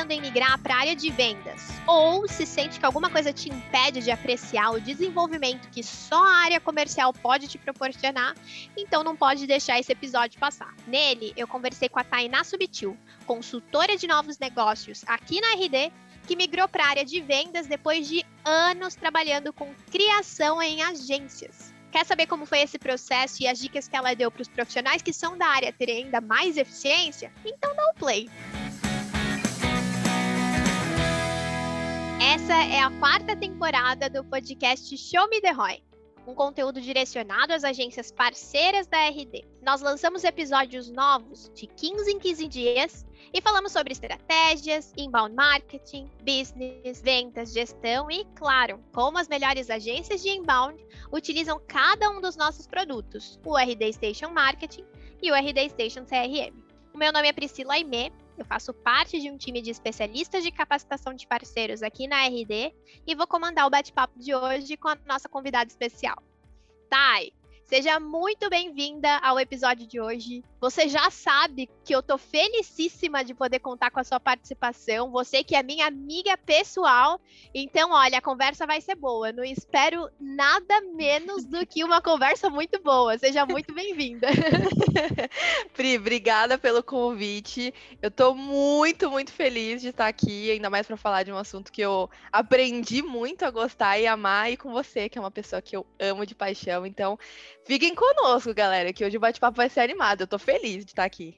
pensando em migrar para a área de vendas ou se sente que alguma coisa te impede de apreciar o desenvolvimento que só a área comercial pode te proporcionar, então não pode deixar esse episódio passar. Nele, eu conversei com a Tainá Subtil, consultora de novos negócios aqui na RD, que migrou para a área de vendas depois de anos trabalhando com criação em agências. Quer saber como foi esse processo e as dicas que ela deu para os profissionais que são da área terem ainda mais eficiência? Então dá o um play. Essa é a quarta temporada do podcast Show Me The Roy, um conteúdo direcionado às agências parceiras da RD. Nós lançamos episódios novos de 15 em 15 dias e falamos sobre estratégias, inbound marketing, business, vendas, gestão e, claro, como as melhores agências de inbound utilizam cada um dos nossos produtos, o RD Station Marketing e o RD Station CRM. O meu nome é Priscila Aimee eu faço parte de um time de especialistas de capacitação de parceiros aqui na RD e vou comandar o bate-papo de hoje com a nossa convidada especial. Thay, seja muito bem-vinda ao episódio de hoje. Você já sabe que eu tô felicíssima de poder contar com a sua participação. Você que é minha amiga pessoal. Então, olha, a conversa vai ser boa. Não espero nada menos do que uma conversa muito boa. Seja muito bem-vinda. Pri, obrigada pelo convite. Eu tô muito, muito feliz de estar aqui, ainda mais para falar de um assunto que eu aprendi muito a gostar e amar e com você, que é uma pessoa que eu amo de paixão. Então, fiquem conosco, galera, que hoje o bate-papo vai ser animado. Eu tô feliz de estar aqui.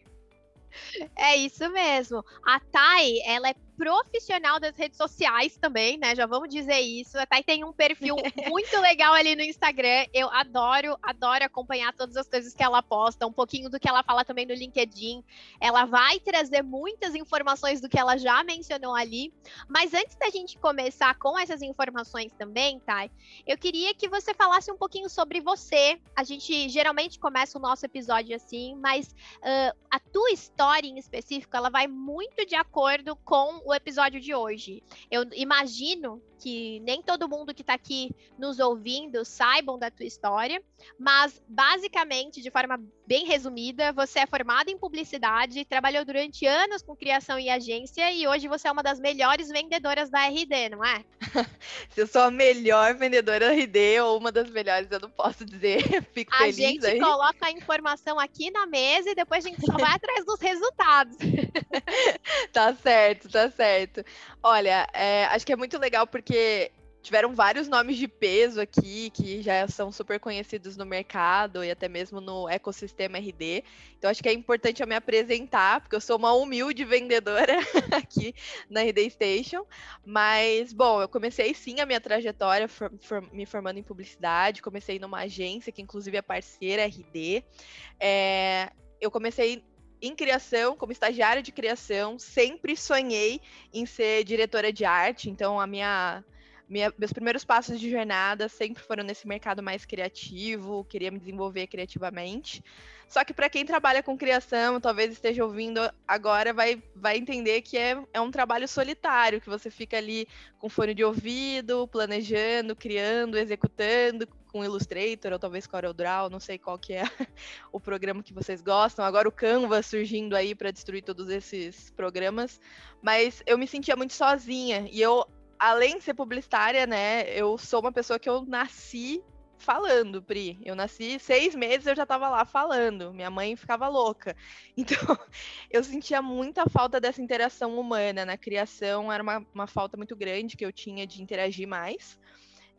É isso mesmo. A Thay, ela é profissional das redes sociais também, né? Já vamos dizer isso. A Thay tem um perfil muito legal ali no Instagram. Eu adoro, adoro acompanhar todas as coisas que ela posta, um pouquinho do que ela fala também no LinkedIn. Ela vai trazer muitas informações do que ela já mencionou ali. Mas antes da gente começar com essas informações também, Thay, eu queria que você falasse um pouquinho sobre você. A gente geralmente começa o nosso episódio assim, mas uh, a tua história em específico, ela vai muito de acordo com o episódio de hoje. Eu imagino que nem todo mundo que está aqui nos ouvindo saibam da tua história, mas basicamente, de forma bem resumida, você é formada em publicidade, trabalhou durante anos com criação e agência e hoje você é uma das melhores vendedoras da RD, não é? Se eu sou a melhor vendedora da RD ou uma das melhores, eu não posso dizer. Fico a feliz. A gente aí. coloca a informação aqui na mesa e depois a gente só vai atrás dos resultados. tá certo, tá certo. Olha, é, acho que é muito legal porque tiveram vários nomes de peso aqui que já são super conhecidos no mercado e até mesmo no ecossistema RD. Então acho que é importante eu me apresentar, porque eu sou uma humilde vendedora aqui na RD Station. Mas, bom, eu comecei sim a minha trajetória for, for, me formando em publicidade, comecei numa agência que inclusive é parceira RD. É, eu comecei em criação, como estagiária de criação, sempre sonhei em ser diretora de arte, então a minha, minha, meus primeiros passos de jornada sempre foram nesse mercado mais criativo, queria me desenvolver criativamente. Só que para quem trabalha com criação, talvez esteja ouvindo agora, vai, vai entender que é, é um trabalho solitário, que você fica ali com fone de ouvido, planejando, criando, executando, com Illustrator ou talvez CorelDRAW, não sei qual que é o programa que vocês gostam. Agora o Canva surgindo aí para destruir todos esses programas, mas eu me sentia muito sozinha e eu além de ser publicitária, né, eu sou uma pessoa que eu nasci falando, Pri. Eu nasci seis meses, eu já estava lá falando. Minha mãe ficava louca. Então, eu sentia muita falta dessa interação humana na criação. Era uma, uma falta muito grande que eu tinha de interagir mais.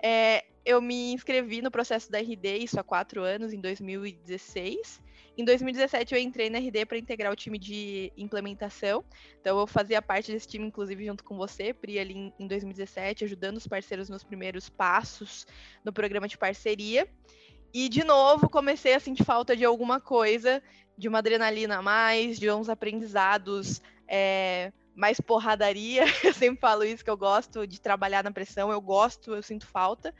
É, eu me inscrevi no processo da RD, isso há quatro anos, em 2016. Em 2017 eu entrei na RD para integrar o time de implementação. Então eu fazia parte desse time, inclusive, junto com você, Pri, ali em 2017, ajudando os parceiros nos primeiros passos no programa de parceria. E de novo comecei a sentir falta de alguma coisa, de uma adrenalina a mais, de uns aprendizados é, mais porradaria. Eu sempre falo isso, que eu gosto de trabalhar na pressão, eu gosto, eu sinto falta.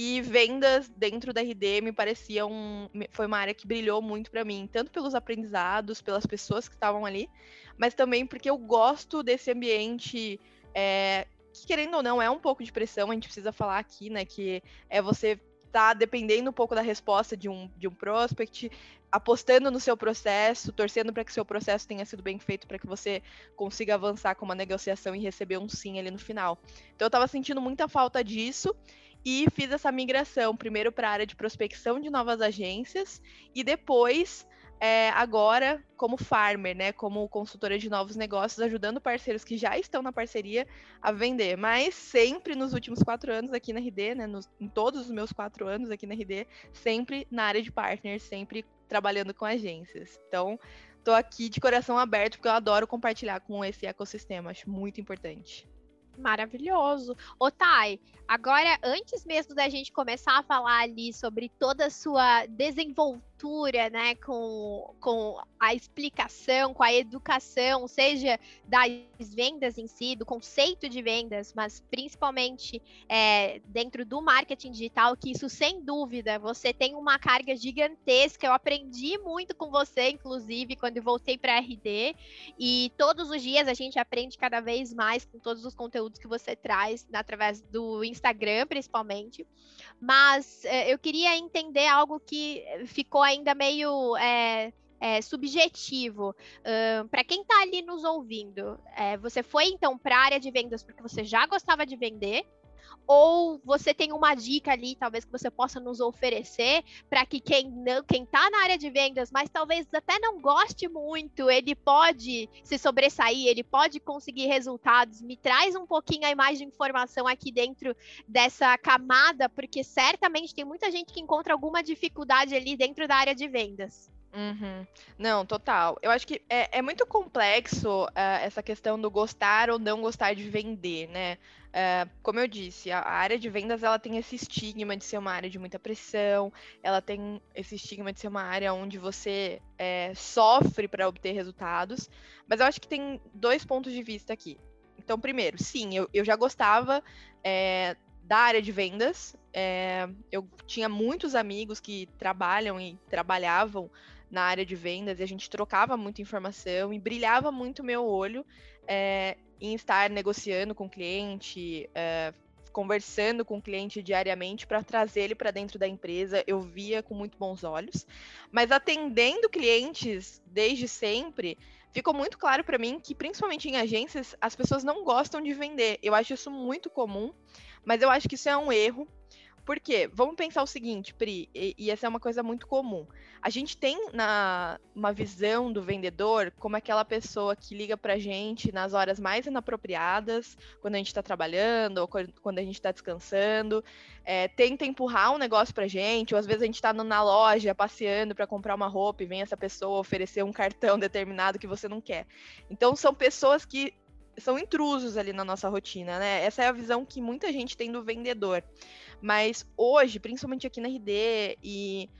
E vendas dentro da RD me parecia um, foi uma área que brilhou muito para mim, tanto pelos aprendizados, pelas pessoas que estavam ali, mas também porque eu gosto desse ambiente é, que, querendo ou não, é um pouco de pressão, a gente precisa falar aqui, né, que é você tá dependendo um pouco da resposta de um, de um prospect, apostando no seu processo, torcendo para que seu processo tenha sido bem feito para que você consiga avançar com uma negociação e receber um sim ali no final. Então eu estava sentindo muita falta disso e fiz essa migração primeiro para a área de prospecção de novas agências e depois é, agora como farmer, né, como consultora de novos negócios, ajudando parceiros que já estão na parceria a vender. Mas sempre nos últimos quatro anos aqui na RD, né, nos, em todos os meus quatro anos aqui na RD, sempre na área de partners, sempre trabalhando com agências. Então, estou aqui de coração aberto porque eu adoro compartilhar com esse ecossistema, acho muito importante. Maravilhoso. Ô, Thay, agora, antes mesmo da gente começar a falar ali sobre toda a sua desenvoltura, né, com, com a explicação, com a educação, seja das vendas em si, do conceito de vendas, mas principalmente é, dentro do marketing digital, que isso, sem dúvida, você tem uma carga gigantesca. Eu aprendi muito com você, inclusive, quando voltei para RD, e todos os dias a gente aprende cada vez mais com todos os conteúdos conteúdos que você traz através do Instagram, principalmente. Mas é, eu queria entender algo que ficou ainda meio é, é, subjetivo. Uh, para quem está ali nos ouvindo, é, você foi então para a área de vendas porque você já gostava de vender? Ou você tem uma dica ali, talvez que você possa nos oferecer, para que quem não, quem está na área de vendas, mas talvez até não goste muito, ele pode se sobressair, ele pode conseguir resultados. Me traz um pouquinho a mais de informação aqui dentro dessa camada, porque certamente tem muita gente que encontra alguma dificuldade ali dentro da área de vendas. Uhum. Não, total. Eu acho que é, é muito complexo uh, essa questão do gostar ou não gostar de vender, né? Uh, como eu disse, a, a, área de vendas ela tem esse estigma de ser uma área de muita pressão, ela tem esse estigma de ser uma área onde você é, sofre para obter resultados. Mas eu acho que tem dois pontos de vista aqui. Então, primeiro, sim, eu, eu já gostava é, da área de vendas. Eu tinha muitos amigos que trabalham e trabalhavam na área de vendas e a gente trocava muita informação e brilhava muito meu olho é, em estar negociando com o cliente, é, conversando com o cliente diariamente para trazer ele para dentro da empresa, eu via com muito bons olhos. Mas atendendo clientes desde sempre, ficou muito claro para mim que, principalmente em agências, as pessoas não gostam de vender. Eu acho isso muito comum, mas eu acho que isso é um erro por quê? Vamos pensar o seguinte, Pri, e, e, essa é uma coisa muito comum. A gente tem na, uma visão do vendedor como aquela pessoa que liga pra gente nas horas mais inapropriadas, quando a gente está trabalhando ou quando a gente está descansando, é, tenta empurrar um negócio pra gente, ou às vezes a gente está na loja passeando para comprar uma roupa e vem essa pessoa oferecer um cartão determinado que você não quer. Então são pessoas que são intrusos ali na nossa rotina, né? Essa é a visão que muita gente tem do vendedor. Mas hoje, principalmente aqui na RD, e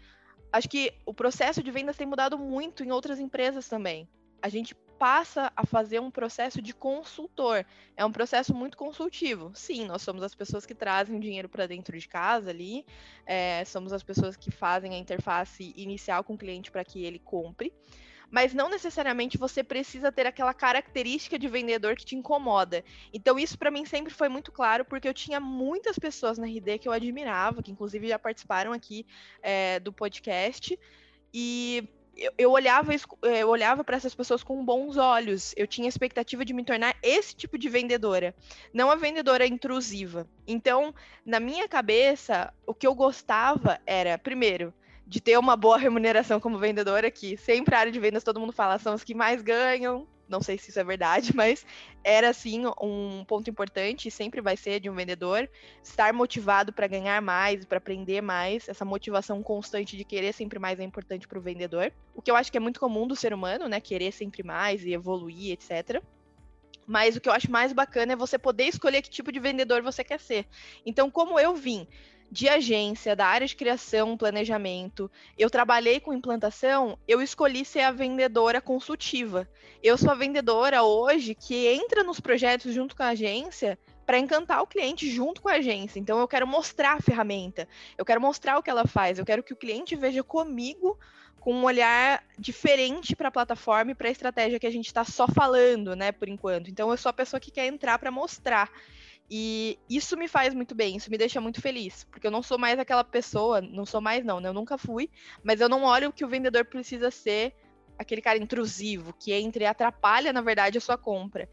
acho que o processo de vendas tem mudado muito em outras empresas também. A gente passa a fazer um processo de consultor. É um processo muito consultivo. Sim, nós somos as pessoas que trazem dinheiro para dentro de casa ali, é, somos as pessoas que fazem a interface inicial com o cliente para que ele compre mas não necessariamente você precisa ter aquela característica de vendedor que te incomoda. Então, isso para mim sempre foi muito claro, porque eu tinha muitas pessoas na RD que eu admirava, que inclusive já participaram aqui é, do podcast, e eu, eu olhava, é, eu olhava para essas pessoas com bons olhos. Eu tinha expectativa de me tornar esse tipo de vendedora, não a vendedora intrusiva. Então, na minha cabeça, o que eu gostava era, primeiro, de ter uma boa remuneração como vendedora, que sempre a área de vendas todo mundo fala são as que mais ganham. Não sei se isso é verdade, mas era sim um ponto importante, sempre vai ser de um vendedor, estar motivado para ganhar mais, para aprender mais. Essa motivação constante de querer sempre mais é importante para o vendedor. O que eu acho que é muito comum do ser humano, né? Querer sempre mais e evoluir, etc. Mas o que eu acho mais bacana é você poder escolher que tipo de vendedor você quer ser. Então, como eu vim de agência, da área de criação, planejamento, eu trabalhei com implantação, eu escolhi ser a vendedora consultiva. Eu sou a vendedora hoje que entra nos projetos junto com a agência para encantar o cliente junto com a agência. Então eu quero mostrar a ferramenta, eu quero mostrar o que ela faz, eu quero que o cliente veja comigo com um olhar diferente para a plataforma e para a estratégia que a gente está só falando, né, por enquanto. Então eu sou a pessoa que quer entrar para mostrar. E isso me faz muito bem, isso me deixa muito feliz, porque eu não sou mais aquela pessoa, não sou mais não, né? Eu nunca fui, mas eu não olho que o vendedor precisa ser aquele cara intrusivo, que entra e atrapalha, na verdade, a sua compra.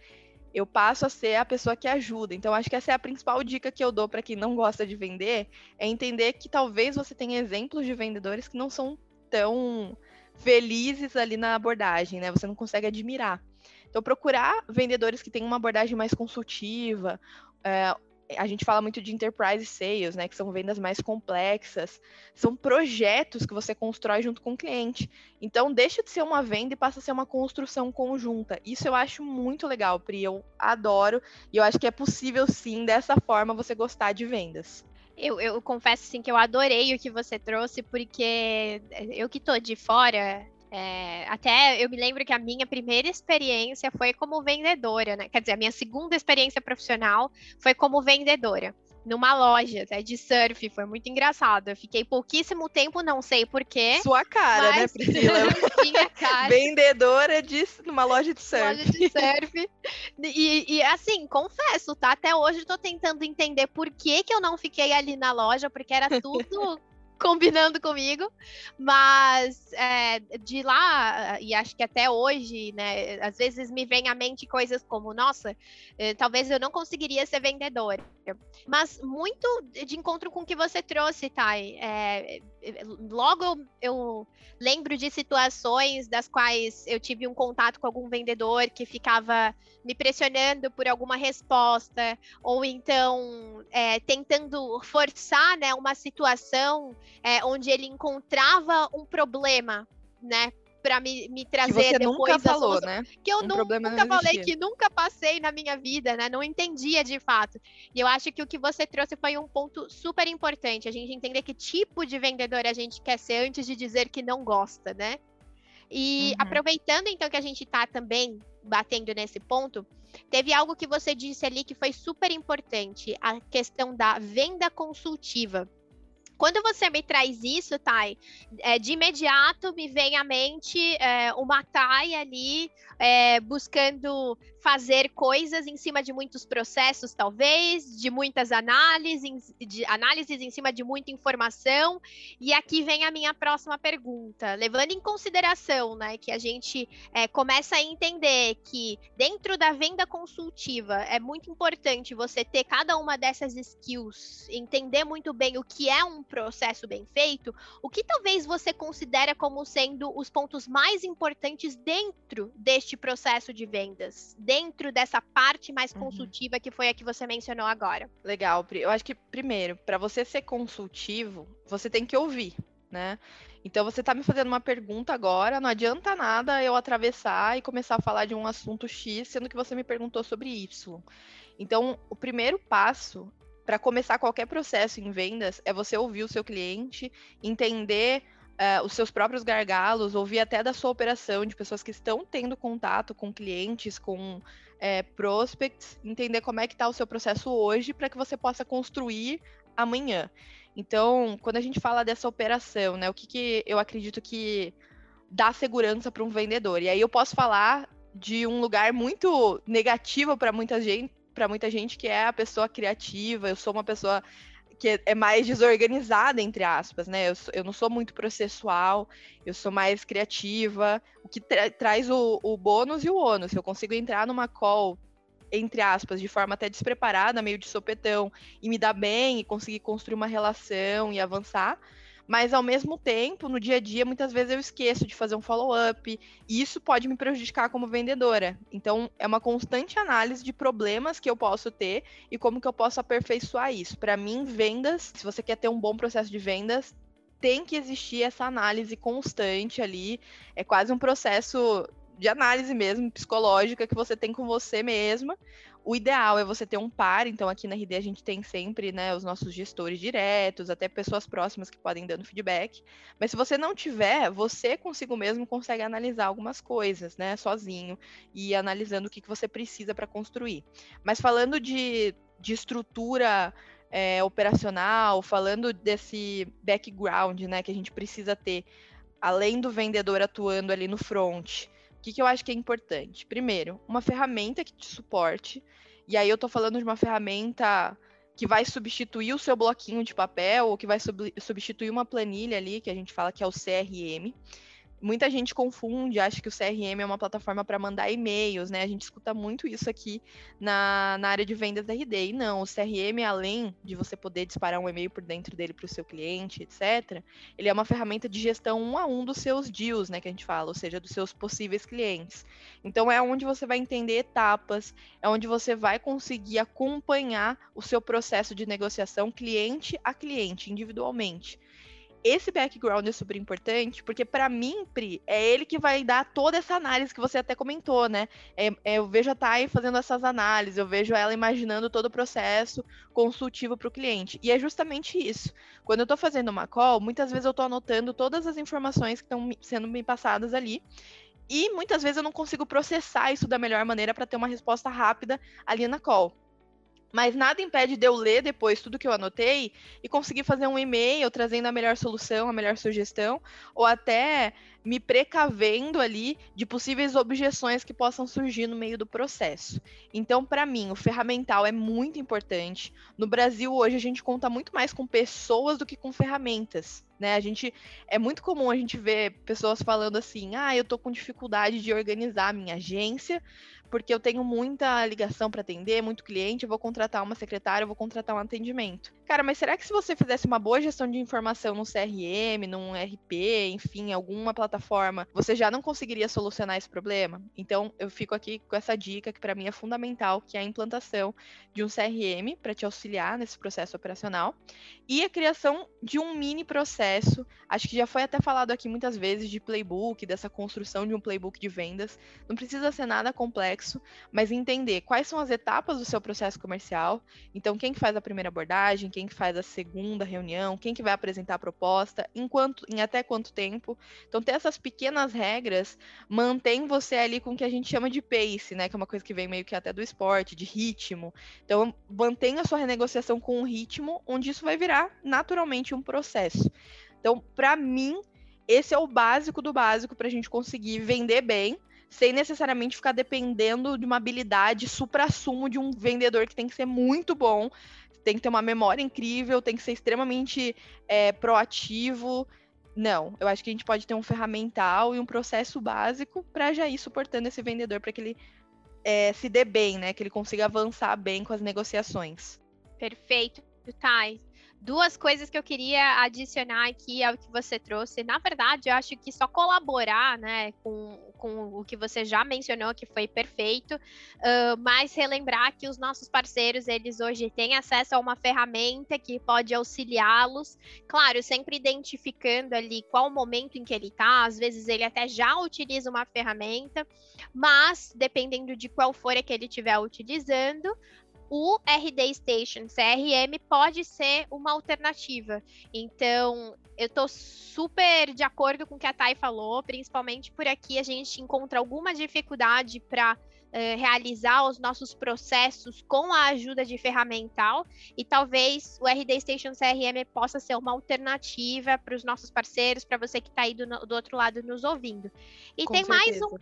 Eu passo a ser a pessoa que ajuda. Então, acho que essa é a principal dica que eu dou para quem não gosta de vender, é entender que talvez você tenha exemplos de vendedores que não são tão felizes ali na abordagem, né? Você não consegue admirar. Então, procurar vendedores que têm uma abordagem mais consultiva. É, a gente fala muito de enterprise sales, né? Que são vendas mais complexas. São projetos que você constrói junto com o cliente. Então, deixa de ser uma venda e passa a ser uma construção conjunta. Isso eu acho muito legal, Pri. Eu adoro. E eu acho que é possível, sim, dessa forma, você gostar de vendas. Eu, eu confesso assim que eu adorei o que você trouxe, porque eu que tô de fora, é, até eu me lembro que a minha primeira experiência foi como vendedora, né? Quer dizer, a minha segunda experiência profissional foi como vendedora numa loja até de surf, foi muito engraçado. Eu fiquei pouquíssimo tempo, não sei porquê. Sua cara, né, Priscila? Minha cara. Vendedora de numa loja de surf. Loja de surf. E, e, assim, confesso, tá? Até hoje eu tô tentando entender por que, que eu não fiquei ali na loja, porque era tudo combinando comigo, mas é, de lá, e acho que até hoje, né, às vezes me vem à mente coisas como, nossa, eh, talvez eu não conseguiria ser vendedora, mas muito de encontro com o que você trouxe, Thay, é, logo eu, eu lembro de situações das quais eu tive um contato com algum vendedor que ficava me pressionando por alguma resposta, ou então é, tentando forçar né, uma situação é, onde ele encontrava um problema, né? para me, me trazer que você depois nunca falou, né? Que eu um nunca, nunca falei, que nunca passei na minha vida, né? Não entendia de fato. E eu acho que o que você trouxe foi um ponto super importante. A gente entender que tipo de vendedor a gente quer ser antes de dizer que não gosta, né? E uhum. aproveitando então que a gente está também batendo nesse ponto, teve algo que você disse ali que foi super importante, a questão da venda consultiva. Quando você me traz isso, Thay, é, de imediato me vem à mente é, uma Thay ali é, buscando fazer coisas em cima de muitos processos, talvez, de muitas análises, de análises em cima de muita informação. E aqui vem a minha próxima pergunta, levando em consideração, né, que a gente é, começa a entender que dentro da venda consultiva é muito importante você ter cada uma dessas skills, entender muito bem o que é um processo bem feito. O que talvez você considera como sendo os pontos mais importantes dentro deste processo de vendas? Dessa parte mais uhum. consultiva uhum. que foi a que você mencionou agora? Legal, Pri. Eu acho que, primeiro, para você ser consultivo, você tem que ouvir, né? Então você está me fazendo uma pergunta agora, não adianta nada eu atravessar e começar a falar de um assunto X, sendo que você me perguntou sobre Y. Então, o primeiro passo para começar qualquer processo em vendas é você ouvir o seu cliente, entender uh, os seus próprios gargalos, ouvir até da sua operação, de pessoas que estão tendo contato com clientes, com é, prospects, entender como é que está o seu processo hoje para que você possa construir amanhã. Então, quando a gente fala dessa operação, né, o que, que eu acredito que dá segurança para um vendedor? E aí eu posso falar de um lugar muito negativo para muita gente, para muita gente que é a pessoa criativa. Eu sou uma pessoa que é mais desorganizada, entre aspas, né? Eu, eu não sou muito processual, eu sou mais criativa, o que tra traz o, o bônus e o ônus. Eu consigo entrar numa call, entre aspas, de forma até despreparada, meio de sopetão, e me dar bem, e conseguir construir uma relação e avançar mas ao mesmo tempo, no dia a dia, muitas vezes eu esqueço de fazer um follow-up, e isso pode me prejudicar como vendedora. Então, é uma constante análise de problemas que eu posso ter e como que eu posso aperfeiçoar isso. Para mim, vendas, se você quer ter um bom processo de vendas, tem que existir essa análise constante ali. É quase um processo de análise mesmo, psicológica, que você tem com você mesma, o ideal é você ter um par, então aqui na RD a gente tem sempre, né, os nossos gestores diretos, até pessoas próximas que podem dando feedback. Mas se você não tiver, você consigo mesmo consegue analisar algumas coisas, né, sozinho e analisando o que, que você precisa para construir. Mas falando de, de estrutura é, operacional, falando desse background, né, que a gente precisa ter, além do vendedor atuando ali no front, que, que eu acho que é importante? Primeiro, uma ferramenta que te suporte E aí eu tô falando de uma ferramenta que vai substituir o seu bloquinho de papel ou que vai sub substituir uma planilha ali, que a gente fala que é o CRM. Muita gente confunde, acha que o CRM é uma plataforma para mandar e-mails, né? A gente escuta muito isso aqui na, na área de vendas da RD. E não, o CRM, além de você poder disparar um e-mail por dentro dele para o seu cliente, etc., ele é uma ferramenta de gestão um a um dos seus deals, né? Que a gente fala, ou seja, dos seus possíveis clientes. Então é onde você vai entender etapas, é onde você vai conseguir acompanhar o seu processo de negociação cliente a cliente, individualmente esse background é super importante, porque para mim, Pri, é ele que vai dar toda essa análise que você até comentou, né? É, é, eu vejo a Thay fazendo essas análises, eu vejo ela imaginando todo o processo consultivo para o cliente. E é justamente isso. Quando eu estou fazendo uma call, muitas vezes eu estou anotando todas as informações que estão sendo me passadas ali. E muitas vezes eu não consigo processar isso da melhor maneira para ter uma resposta rápida ali na call. Mas nada impede de eu ler depois tudo que eu anotei e conseguir fazer um e-mail trazendo a melhor solução, a melhor sugestão, ou até me precavendo ali de possíveis objeções que possam surgir no meio do processo. Então, para mim, o ferramental é muito importante. No Brasil, hoje, a gente conta muito mais com pessoas do que com ferramentas. Né? A gente é muito comum a gente ver pessoas falando assim: "Ah, eu tô com dificuldade de organizar a minha agência, porque eu tenho muita ligação para atender, muito cliente, eu vou contratar uma secretária, eu vou contratar um atendimento. Cara, mas será que se você fizesse uma boa gestão de informação no CRM, num RP, enfim, alguma plataforma, você já não conseguiria solucionar esse problema? Então, eu fico aqui com essa dica que para mim é fundamental, que é a implantação de um CRM para te auxiliar nesse processo operacional e a criação de um mini processo. Acho que já foi até falado aqui muitas vezes de playbook, dessa construção de um playbook de vendas. Não precisa ser nada complexo, mas entender quais são as etapas do seu processo comercial. Então, quem que faz a primeira abordagem, quem que faz a segunda reunião, quem que vai apresentar a proposta, em, quanto, em até quanto tempo. Então, ter essas pequenas regras mantém você ali com o que a gente chama de pace, né? Que é uma coisa que vem meio que até do esporte, de ritmo. Então, mantenha a sua renegociação com um ritmo onde isso vai virar naturalmente um processo. Então, para mim, esse é o básico do básico para a gente conseguir vender bem, sem necessariamente ficar dependendo de uma habilidade supra-sumo de um vendedor que tem que ser muito bom tem que ter uma memória incrível, tem que ser extremamente é, proativo. Não, eu acho que a gente pode ter um ferramental e um processo básico para já ir suportando esse vendedor para que ele é, se dê bem, né? Que ele consiga avançar bem com as negociações. Perfeito, Thay duas coisas que eu queria adicionar aqui ao que você trouxe. Na verdade, eu acho que só colaborar né, com, com o que você já mencionou, que foi perfeito, uh, mas relembrar que os nossos parceiros, eles hoje têm acesso a uma ferramenta que pode auxiliá-los. Claro, sempre identificando ali qual o momento em que ele está, às vezes ele até já utiliza uma ferramenta, mas dependendo de qual for a que ele estiver utilizando, o RD Station CRM pode ser uma alternativa. Então, eu estou super de acordo com o que a Thay falou, principalmente por aqui a gente encontra alguma dificuldade para uh, realizar os nossos processos com a ajuda de ferramental e talvez o RD Station CRM possa ser uma alternativa para os nossos parceiros, para você que está aí do, do, outro lado nos ouvindo. E com tem certeza. mais um.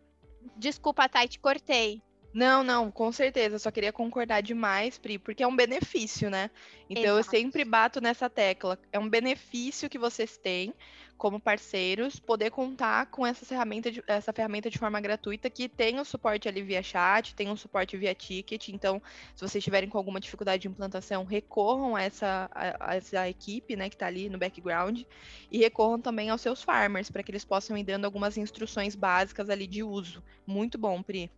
Desculpa, Thay, te cortei. Não, não, com certeza. Só queria concordar demais, Pri, porque é um benefício, né? Então Exato. eu sempre bato nessa tecla. É um benefício que vocês têm como parceiros poder contar com essa ferramenta de, essa ferramenta de forma gratuita que tem o suporte ali via chat, tem o suporte via ticket. Então, se vocês tiverem com alguma dificuldade de implantação, recorram a essa, a, a essa equipe, né, que está ali no background, e recorram também aos seus farmers para que eles possam ir dando algumas instruções básicas ali de uso. Muito bom, Pri.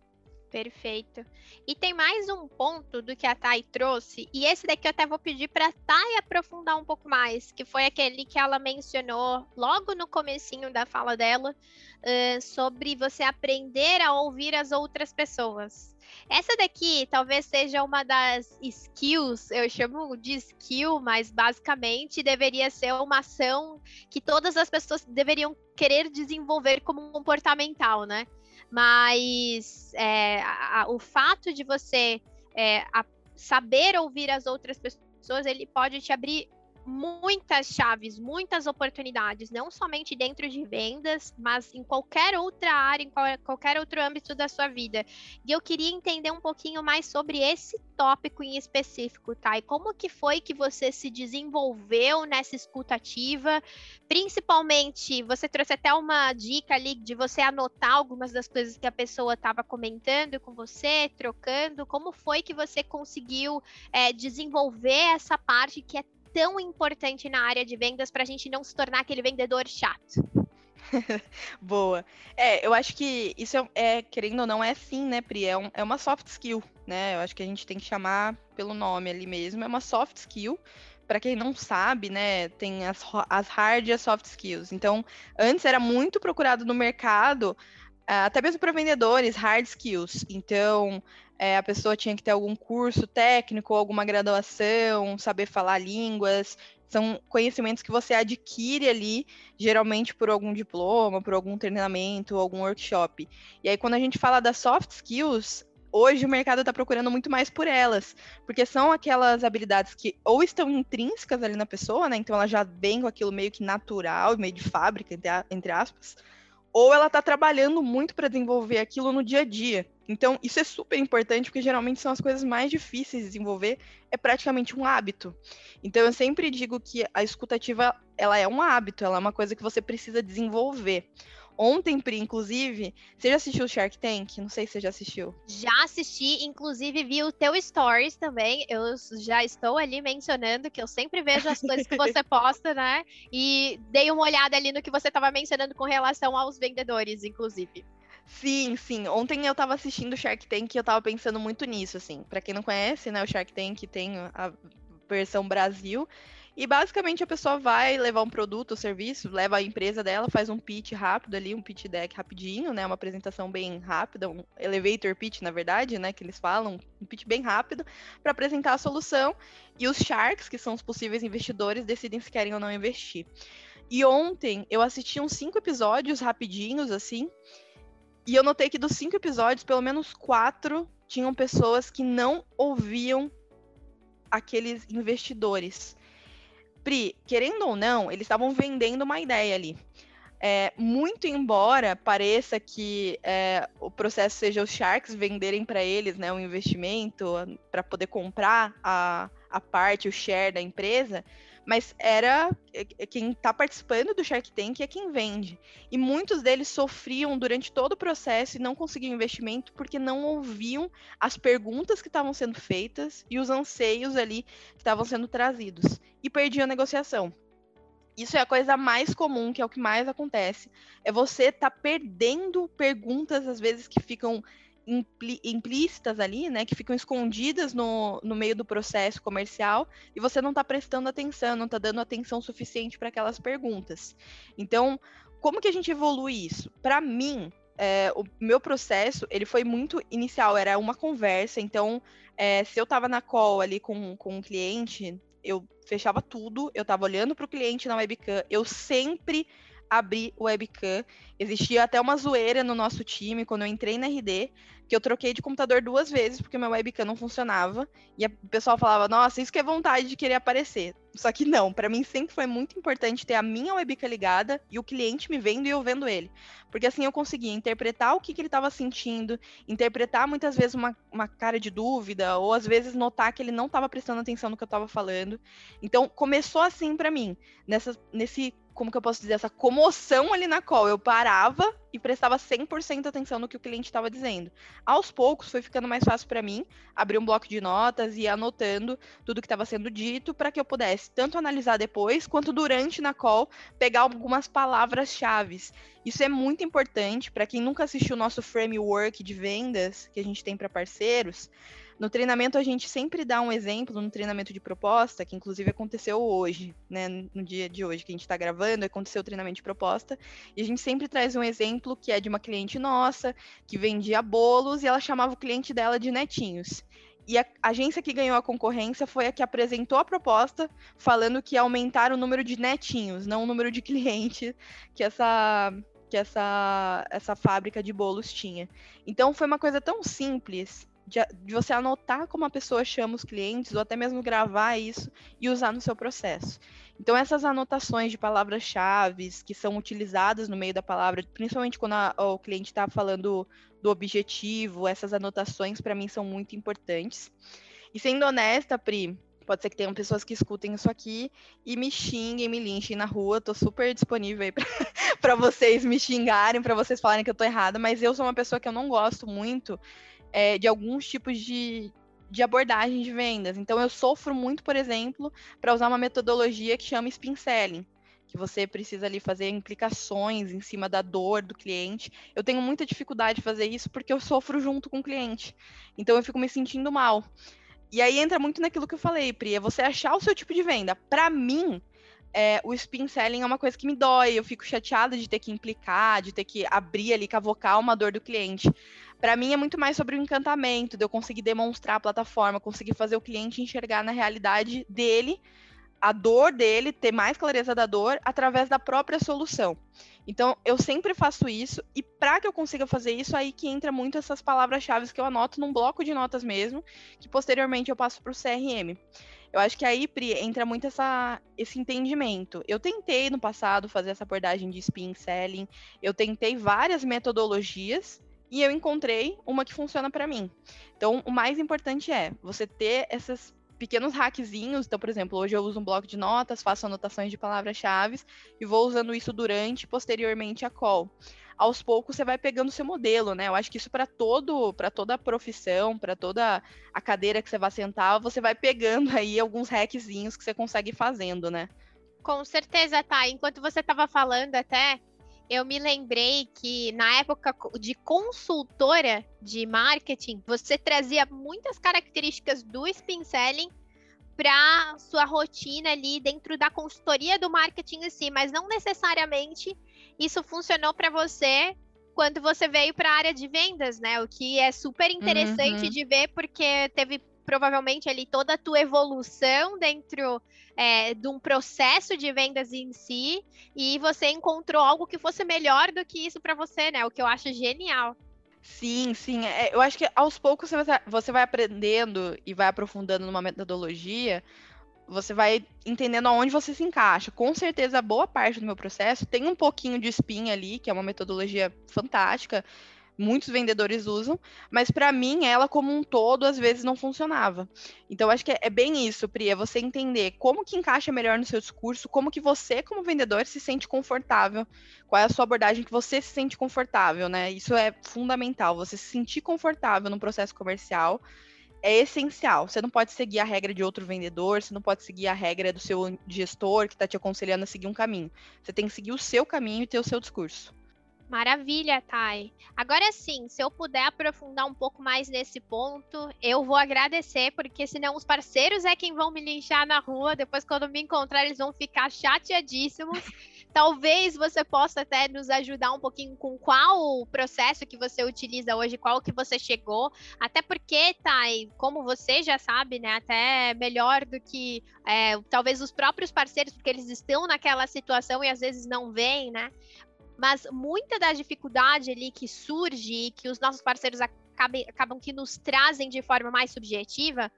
Perfeito. E tem mais um ponto do que a Thay trouxe, e esse daqui eu até vou pedir para a Thay aprofundar um pouco mais, que foi aquele que ela mencionou logo no comecinho da fala dela, uh, sobre você aprender a ouvir as outras pessoas. Essa daqui talvez seja uma das skills, eu chamo de skill, mas basicamente deveria ser uma ação que todas as pessoas deveriam querer desenvolver como comportamental, né? Mas é, a, o fato de você é, a, saber ouvir as outras pessoas, ele pode te abrir muitas chaves, muitas oportunidades, não somente dentro de vendas, mas em qualquer outra área, em qualquer outro âmbito da sua vida. E eu queria entender um pouquinho mais sobre esse tópico em específico, tá? E como que foi que você se desenvolveu nessa escutativa? Principalmente, você trouxe até uma dica ali de você anotar algumas das coisas que a pessoa estava comentando com você, trocando. Como foi que você conseguiu é, desenvolver essa parte que é tão importante na área de vendas para a gente não se tornar aquele vendedor chato? Boa. É, eu acho que isso é, é, querendo ou não, é sim, né, Pri? É, um, é uma soft skill, né? Eu acho que a gente tem que chamar pelo nome ali mesmo. É uma soft skill. Para quem não sabe, né, tem as, as hard e as soft skills. Então, antes era muito procurado no mercado, até mesmo para vendedores, hard skills. Então, é, a pessoa tinha que ter algum curso técnico, alguma graduação, saber falar línguas. São conhecimentos que você adquire ali, geralmente por algum diploma, por algum treinamento, algum workshop. E aí, quando a gente fala das soft skills, hoje o mercado está procurando muito mais por elas, porque são aquelas habilidades que ou estão intrínsecas ali na pessoa, né? Então ela já vem com aquilo meio que natural, meio de fábrica, entre aspas, ou ela está trabalhando muito para desenvolver aquilo no dia a dia. Então, isso é super importante, porque geralmente são as coisas mais difíceis de desenvolver, é praticamente um hábito. Então, eu sempre digo que a escutativa, ela é um hábito, ela é uma coisa que você precisa desenvolver. Ontem, Pri, inclusive, você já assistiu o Shark Tank? Não sei se você já assistiu. Já assisti, inclusive vi o teu stories também. Eu já estou ali mencionando que eu sempre vejo as coisas que você posta, né? E dei uma olhada ali no que você estava mencionando com relação aos vendedores, inclusive. Sim, sim. Ontem eu tava assistindo Shark Tank e eu tava pensando muito nisso, assim. Para quem não conhece, né, o Shark Tank tem a versão Brasil. E basicamente a pessoa vai levar um produto ou serviço, leva a empresa dela, faz um pitch rápido ali, um pitch deck rapidinho, né? Uma apresentação bem rápida, um elevator pitch, na verdade, né? Que eles falam, um pitch bem rápido, para apresentar a solução. E os sharks, que são os possíveis investidores, decidem se querem ou não investir. E ontem eu assisti uns cinco episódios rapidinhos, assim, e eu notei que dos cinco episódios, pelo menos quatro tinham pessoas que não ouviam aqueles investidores. Pri, querendo ou não, eles estavam vendendo uma ideia ali. É, muito embora pareça que é, o processo seja os Sharks venderem para eles né, um investimento para poder comprar a, a parte, o share da empresa, mas era é, é, quem está participando do Shark Tank é quem vende. E muitos deles sofriam durante todo o processo e não conseguiam investimento porque não ouviam as perguntas que estavam sendo feitas e os anseios ali que estavam sendo trazidos. E perdiam a negociação. Isso é a coisa mais comum, que é o que mais acontece. É você tá perdendo perguntas, às vezes, que ficam implícitas ali, né, que ficam escondidas no, no meio do processo comercial e você não está prestando atenção, não está dando atenção suficiente para aquelas perguntas. Então, como que a gente evolui isso? Para mim, é, o meu processo, ele foi muito inicial, era uma conversa, então, é, se eu estava na call ali com, com um cliente, eu fechava tudo, eu estava olhando para o cliente na webcam, eu sempre abri o webcam. Existia até uma zoeira no nosso time quando eu entrei na RD, que eu troquei de computador duas vezes porque meu webcam não funcionava. E o pessoal falava: "Nossa, isso que é vontade de querer aparecer". Só que não, para mim sempre foi muito importante ter a minha webcam ligada e o cliente me vendo e eu vendo ele. Porque assim eu conseguia interpretar o que, que ele estava sentindo, interpretar muitas vezes uma, uma cara de dúvida, ou às vezes notar que ele não estava prestando atenção no que eu estava falando. Então começou assim para mim, nessa, nesse como que eu posso dizer, essa comoção ali na call. Eu parava e prestava 100% atenção no que o cliente estava dizendo. Aos poucos foi ficando mais fácil para mim abrir um bloco de notas e anotando tudo que estava sendo dito para que eu pudesse tanto analisar depois quanto durante na call pegar algumas palavras-chave. Isso é muito importante para quem nunca assistiu o nosso framework de vendas que a gente tem para parceiros. No treinamento, a gente sempre dá um exemplo no treinamento de proposta, que inclusive aconteceu hoje, né? No dia de hoje que a gente está gravando, aconteceu o treinamento de proposta. E a gente sempre traz um exemplo que é de uma cliente nossa, que vendia bolos e ela chamava o cliente dela de netinhos. E a agência que ganhou a concorrência foi a que apresentou a proposta, falando que ia aumentar o número de netinhos, não o número de clientes que essa que essa, essa fábrica de bolos tinha. Então foi uma coisa tão simples de, de, você anotar como a pessoa chama os clientes, ou até mesmo gravar isso e usar no seu processo. Então, essas anotações de palavras-chave que são utilizadas no meio da palavra, principalmente quando a, o cliente está falando do objetivo, essas anotações para mim são muito importantes. E sendo honesta, Pri, pode ser que tenham pessoas que escutem isso aqui e me xinguem, me linchem na rua. Tô super disponível aí para vocês me xingarem, para vocês falarem que eu tô errada, mas eu sou uma pessoa que eu não gosto muito é, de alguns tipos de, de abordagem de vendas. Então, eu sofro muito, por exemplo, para usar uma metodologia que chama spin selling, que você precisa ali fazer implicações em cima da dor do cliente. Eu tenho muita dificuldade de fazer isso porque eu sofro junto com o cliente. Então, eu fico me sentindo mal. E aí entra muito naquilo que eu falei, Pri, é você achar o seu tipo de venda. Para mim, é, o spin selling é uma coisa que me dói, eu fico chateada de ter que implicar, de ter que abrir ali, cavocar uma dor do cliente. Para mim é muito mais sobre o encantamento, de eu conseguir demonstrar a plataforma, conseguir fazer o cliente enxergar na realidade dele, a dor dele, ter mais clareza da dor através da própria solução. Então, eu sempre faço isso, e para que eu consiga fazer isso, aí que entra muito essas palavras-chave que eu anoto num bloco de notas mesmo, que posteriormente eu passo para o CRM. Eu acho que aí, Pri, entra muito essa, esse entendimento. Eu tentei no passado fazer essa abordagem de spin selling, eu tentei várias metodologias, e eu encontrei uma que funciona para mim. Então, o mais importante é você ter esses pequenos hackzinhos. Então, por exemplo, hoje eu uso um bloco de notas, faço anotações de palavras-chave e vou usando isso durante e posteriormente a call. Aos poucos você vai pegando seu modelo, né? Eu acho que isso para todo, para toda a profissão, para toda a cadeira que você vai sentar, você vai pegando aí alguns hackzinhos que você consegue fazendo, né? Com certeza, tá. Enquanto você estava falando até, eu me lembrei que na época de consultora de marketing, você trazia muitas características do spin selling para sua rotina ali dentro da consultoria do marketing em si, mas não necessariamente isso funcionou para você quando você veio para a área de vendas, né? O que é super interessante uhum. de ver porque teve provavelmente ali toda a tua evolução dentro é, de um processo de vendas em si e você encontrou algo que fosse melhor do que isso para você, né? O que eu acho genial. Sim, sim. É, eu acho que aos poucos você vai, aprendendo e vai aprofundando numa metodologia, você vai entendendo aonde você se encaixa. Com certeza, boa parte do meu processo tem um pouquinho de spin ali, que é uma metodologia fantástica, muitos vendedores usam, mas para mim ela como um todo às vezes não funcionava. Então acho que é, é bem isso, Pri, é você entender como que encaixa melhor no seu discurso, como que você como vendedor se sente confortável, qual é a sua abordagem que você se sente confortável, né? Isso é fundamental, você se sentir confortável no processo comercial é essencial. Você não pode seguir a regra de outro vendedor, você não pode seguir a regra do seu gestor que está te aconselhando a seguir um caminho. Você tem que seguir o seu caminho e ter o seu discurso. Maravilha, Thay. Agora sim, se eu puder aprofundar um pouco mais nesse ponto, eu vou agradecer, porque senão os parceiros é quem vão me linchar na rua. Depois, quando me encontrar, eles vão ficar chateadíssimos. Talvez você possa até nos ajudar um pouquinho com qual o processo que você utiliza hoje, qual que você chegou. Até porque, Thay, como você já sabe, né? Até melhor do que é, talvez os próprios parceiros, porque eles estão naquela situação e às vezes não veem, né? Mas muita da dificuldade ali que surge e que os nossos parceiros acabam, acabam que nos trazem de forma mais subjetiva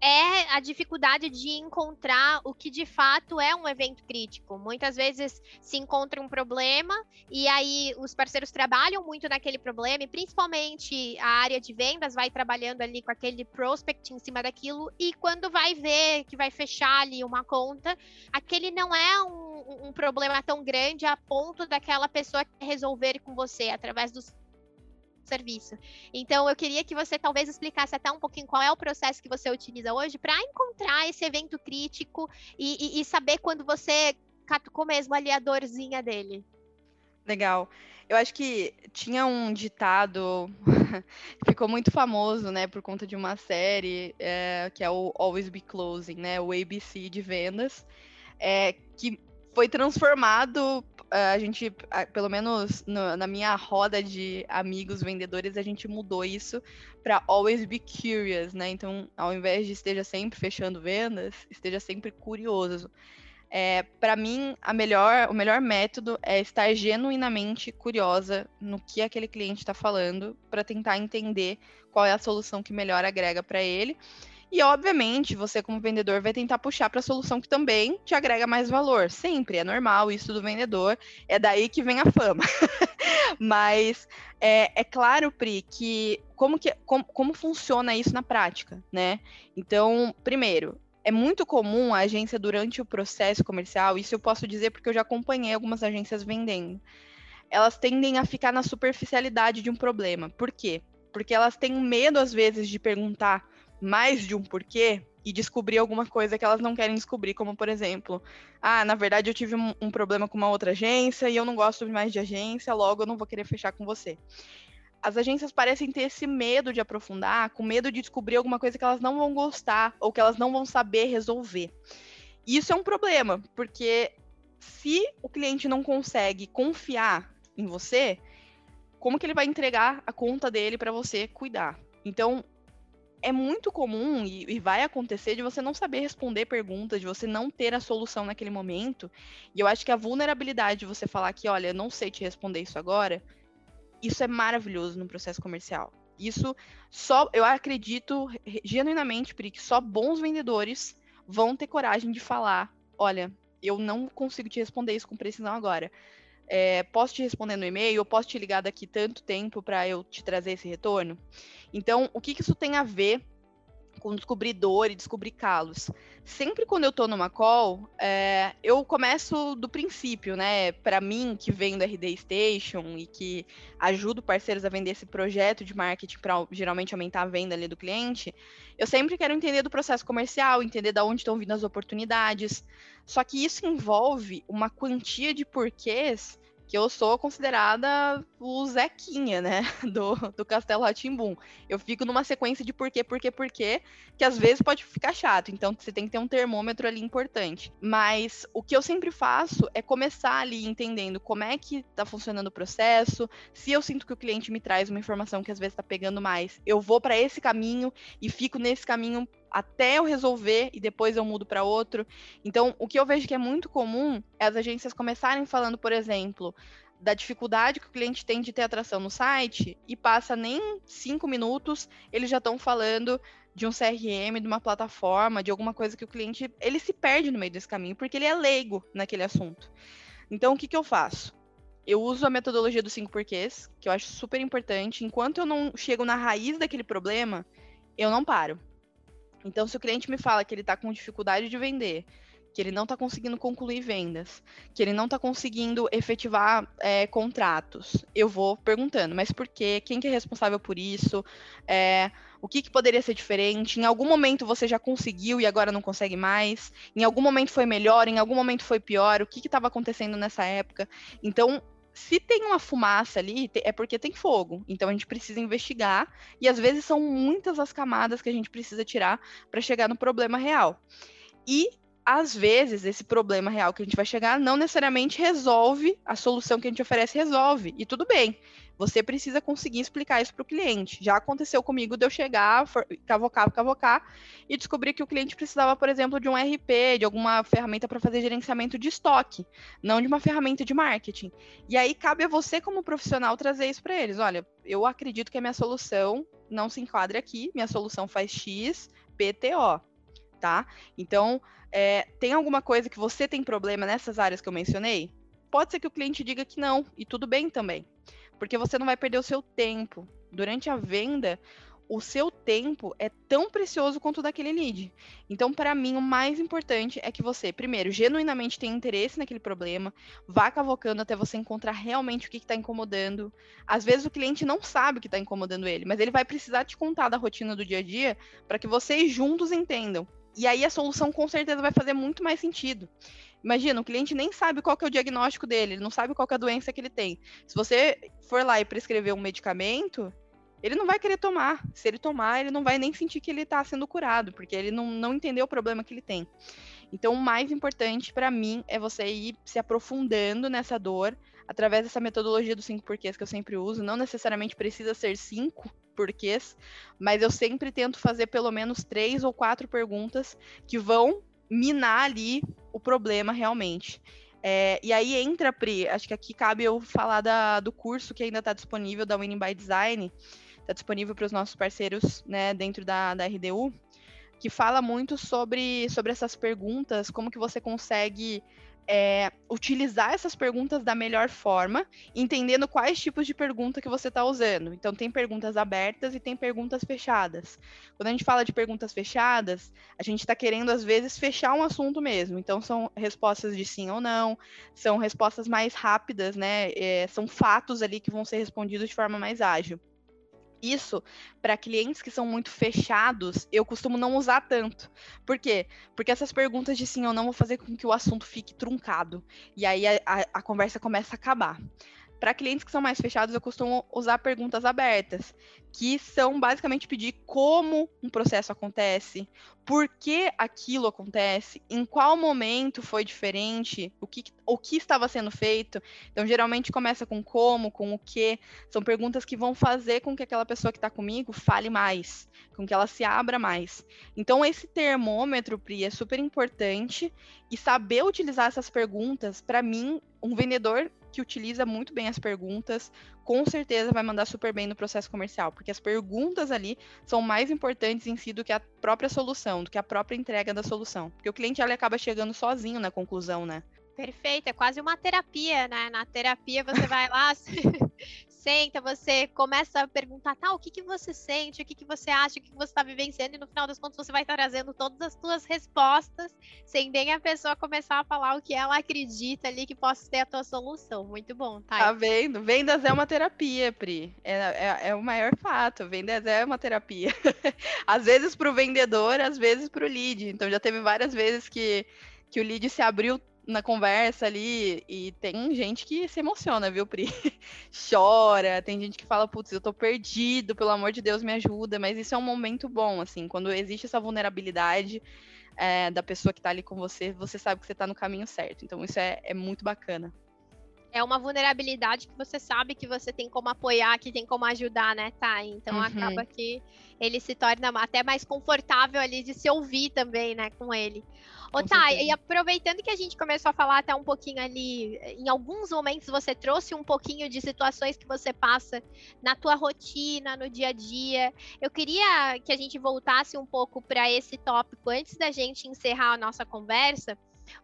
é a dificuldade de encontrar o que de fato é um evento crítico. Muitas vezes se encontra um problema e aí os parceiros trabalham muito naquele problema, e principalmente a área de vendas vai trabalhando ali com aquele prospect em cima daquilo, e quando vai ver que vai fechar ali uma conta, aquele não é um, um problema tão grande a ponto daquela pessoa resolver com você através dos serviço. então, eu queria que você talvez explicasse até um pouquinho qual é o processo que você utiliza hoje para encontrar esse evento crítico e, e, e, saber quando você catucou mesmo ali a dorzinha dele. Legal. Eu acho que tinha um ditado que ficou muito famoso, né, por conta de uma série é, que é o Always Be Closing, né, o ABC de vendas, é, que foi transformado a gente, pelo menos no, na minha roda de amigos vendedores, a gente mudou isso para always be curious, né? Então, ao invés de esteja sempre fechando vendas, esteja sempre curioso. É, para mim, a melhor, o melhor método é estar genuinamente curiosa no que aquele cliente está falando, para tentar entender qual é a solução que melhor agrega para ele. E, obviamente, você, como vendedor, vai tentar puxar para a solução que também te agrega mais valor. Sempre, é normal isso do vendedor, é daí que vem a fama. Mas é, é, claro, Pri, que como, que como, como funciona isso na prática, né? Então, primeiro, é muito comum a agência, durante o processo comercial, isso eu posso dizer porque eu já acompanhei algumas agências vendendo, elas tendem a ficar na superficialidade de um problema. Por quê? Porque elas têm medo, às vezes, de perguntar mais de um porquê e descobrir alguma coisa que elas não querem descobrir, como por exemplo, ah, na verdade eu tive um, um, problema com uma outra agência e eu não gosto mais de agência, logo eu não vou querer fechar com você. As agências parecem ter esse medo de aprofundar, com medo de descobrir alguma coisa que elas não vão gostar ou que elas não vão saber resolver. E isso é um problema, porque se o cliente não consegue confiar em você, como que ele vai entregar a conta dele para você cuidar? Então, é muito comum e, e, vai acontecer de você não saber responder perguntas, de você não ter a solução naquele momento. E eu acho que a vulnerabilidade de você falar que, olha, eu não sei te responder isso agora, isso é maravilhoso no processo comercial. Isso só, eu acredito genuinamente, Pri, que só bons vendedores vão ter coragem de falar, olha, eu não consigo te responder isso com precisão agora é, posso te responder no e-mail, eu posso te ligar daqui tanto tempo para eu te trazer esse retorno. Então, o que, que isso tem a ver com descobrir dor e descobrir calos. Sempre quando eu estou numa call, é, eu começo do princípio, né? Para mim, que venho da RD Station e que ajudo parceiros a vender esse projeto de marketing para geralmente aumentar a venda ali do cliente, eu sempre quero entender do processo comercial, entender de onde estão vindo as oportunidades. Só que isso envolve uma quantia de porquês que eu sou considerada o Zequinha, né, do, do Castelo Ratimbum. Eu fico numa sequência de porquê, porquê, porquê, que às vezes pode ficar chato, então você tem que ter um termômetro ali importante. Mas o que eu sempre faço é começar ali entendendo como é que tá funcionando o processo, se eu sinto que o cliente me traz uma informação que às vezes tá pegando mais, eu vou para esse caminho e fico nesse caminho até eu resolver e depois eu mudo para outro. Então, o que eu vejo que é muito comum é as agências começarem falando, por exemplo, da dificuldade que o cliente tem de ter atração no site e passa nem cinco minutos, eles já estão falando de um CRM, de uma plataforma, de alguma coisa que o cliente ele se perde no meio desse caminho porque ele é leigo naquele assunto. Então, o que, que eu faço? Eu uso a metodologia dos cinco porquês, que eu acho super importante. Enquanto eu não chego na raiz daquele problema, eu não paro. Então, se o cliente me fala que ele está com dificuldade de vender, que ele não está conseguindo concluir vendas, que ele não está conseguindo efetivar é, contratos, eu vou perguntando, mas por quê? Quem que é responsável por isso? É, o que, que poderia ser diferente? Em algum momento você já conseguiu e agora não consegue mais? Em algum momento foi melhor? Em algum momento foi pior? O que estava acontecendo nessa época? Então, se tem uma fumaça ali, é porque tem fogo. Então a gente precisa investigar e às vezes são muitas as camadas que a gente precisa tirar para chegar no problema real. E às vezes esse problema real que a gente vai chegar não necessariamente resolve a solução que a gente oferece resolve. E tudo bem. Você precisa conseguir explicar isso para o cliente. Já aconteceu comigo de eu chegar, cavocar, cavocar, e descobrir que o cliente precisava, por exemplo, de um RP, de alguma ferramenta para fazer gerenciamento de estoque, não de uma ferramenta de marketing. E aí cabe a você, como profissional, trazer isso para eles. Olha, eu acredito que a minha solução não se enquadra aqui, minha solução faz X, PTO. Tá? Então, é, tem alguma coisa que você tem problema nessas áreas que eu mencionei? Pode ser que o cliente diga que não, e tudo bem também porque você não vai perder o seu tempo. Durante a venda, o seu tempo é tão precioso quanto o daquele lead. Então, para mim, o mais importante é que você, primeiro, genuinamente tenha interesse naquele problema, vá cavocando até você encontrar realmente o que está incomodando. Às vezes o cliente não sabe o que está incomodando ele, mas ele vai precisar te contar da rotina do dia a dia para que vocês juntos entendam. E aí a solução com certeza vai fazer muito mais sentido. Imagina, o cliente nem sabe qual é o diagnóstico dele, ele não sabe qual é a doença que ele tem. Se você for lá e prescrever um medicamento, ele não vai querer tomar. Se ele tomar, ele não vai nem sentir que ele está sendo curado, porque ele não, não entendeu o problema que ele tem. Então, o mais importante para mim é você ir se aprofundando nessa dor através dessa metodologia dos cinco porquês que eu sempre uso. Não necessariamente precisa ser cinco porquês, mas eu sempre tento fazer pelo menos três ou quatro perguntas que vão minar ali o problema realmente. É, e aí entra, Pri, acho que aqui cabe eu falar da, do curso que ainda está disponível da Winning by Design, está disponível para os nossos parceiros né, dentro da, da RDU, que fala muito sobre, sobre essas perguntas, como que você consegue é, utilizar essas perguntas da melhor forma, entendendo quais tipos de pergunta que você está usando. Então, tem perguntas abertas e tem perguntas fechadas. Quando a gente fala de perguntas fechadas, a gente está querendo, às vezes, fechar um assunto mesmo. Então, são respostas de sim ou não, são respostas mais rápidas, né? É, são fatos ali que vão ser respondidos de forma mais ágil. Isso, para clientes que são muito fechados, eu costumo não usar tanto. Por quê? Porque essas perguntas de sim ou não vão fazer com que o assunto fique truncado. E aí a, a, a conversa começa a acabar. Para clientes que são mais fechados, eu costumo usar perguntas abertas, que são basicamente pedir como um processo acontece, por que aquilo acontece, em qual momento foi diferente, o que, o que estava sendo feito. Então, geralmente começa com como, com o que. São perguntas que vão fazer com que aquela pessoa que está comigo fale mais, com que ela se abra mais. Então, esse termômetro, Pri, é super importante e saber utilizar essas perguntas, para mim, um vendedor que utiliza muito bem as perguntas, com certeza vai mandar super bem no processo comercial, porque as perguntas ali são mais importantes em si do que a própria solução, do que a própria entrega da solução. Porque o cliente ele acaba chegando sozinho na conclusão, né? Perfeito, é quase uma terapia, né? Na terapia você vai lá, senta, você começa a perguntar, tá, o que, que você sente, o que, que você acha, o que, que você está vivenciando, e no final das contas você vai estar trazendo todas as suas respostas, sem nem a pessoa começar a falar o que ela acredita ali que possa ser a tua solução. Muito bom, tá? Tá vendo? Vendas é uma terapia, Pri. É, é, é o maior fato. Vendas é uma terapia. às vezes para o vendedor, às vezes para o lead. Então já teve várias vezes que, que o lead se abriu na conversa ali e tem gente que se emociona, viu, Pri? Chora, tem gente que fala, putz, eu tô perdido, pelo amor de Deus, me ajuda, mas isso é um momento bom, assim, quando existe essa vulnerabilidade é, da pessoa que tá ali com você, você sabe que você tá no caminho certo, então isso é, é muito bacana. É uma vulnerabilidade que você sabe que você tem como apoiar, que tem como ajudar, né, tá? Então uhum. acaba que ele se torna até mais confortável ali de se ouvir também, né, com ele. Ô, tá, e aproveitando que a gente começou a falar até um pouquinho ali, em alguns momentos você trouxe um pouquinho de situações que você passa na tua rotina, no dia a dia. Eu queria que a gente voltasse um pouco para esse tópico antes da gente encerrar a nossa conversa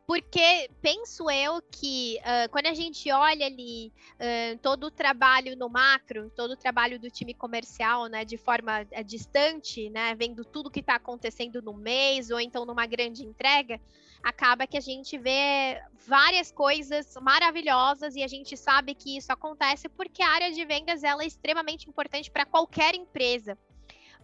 porque penso eu que uh, quando a gente olha ali uh, todo o trabalho no macro, todo o trabalho do time comercial, né, de forma uh, distante, né, vendo tudo que está acontecendo no mês ou então numa grande entrega, acaba que a gente vê várias coisas maravilhosas e a gente sabe que isso acontece porque a área de vendas ela é extremamente importante para qualquer empresa.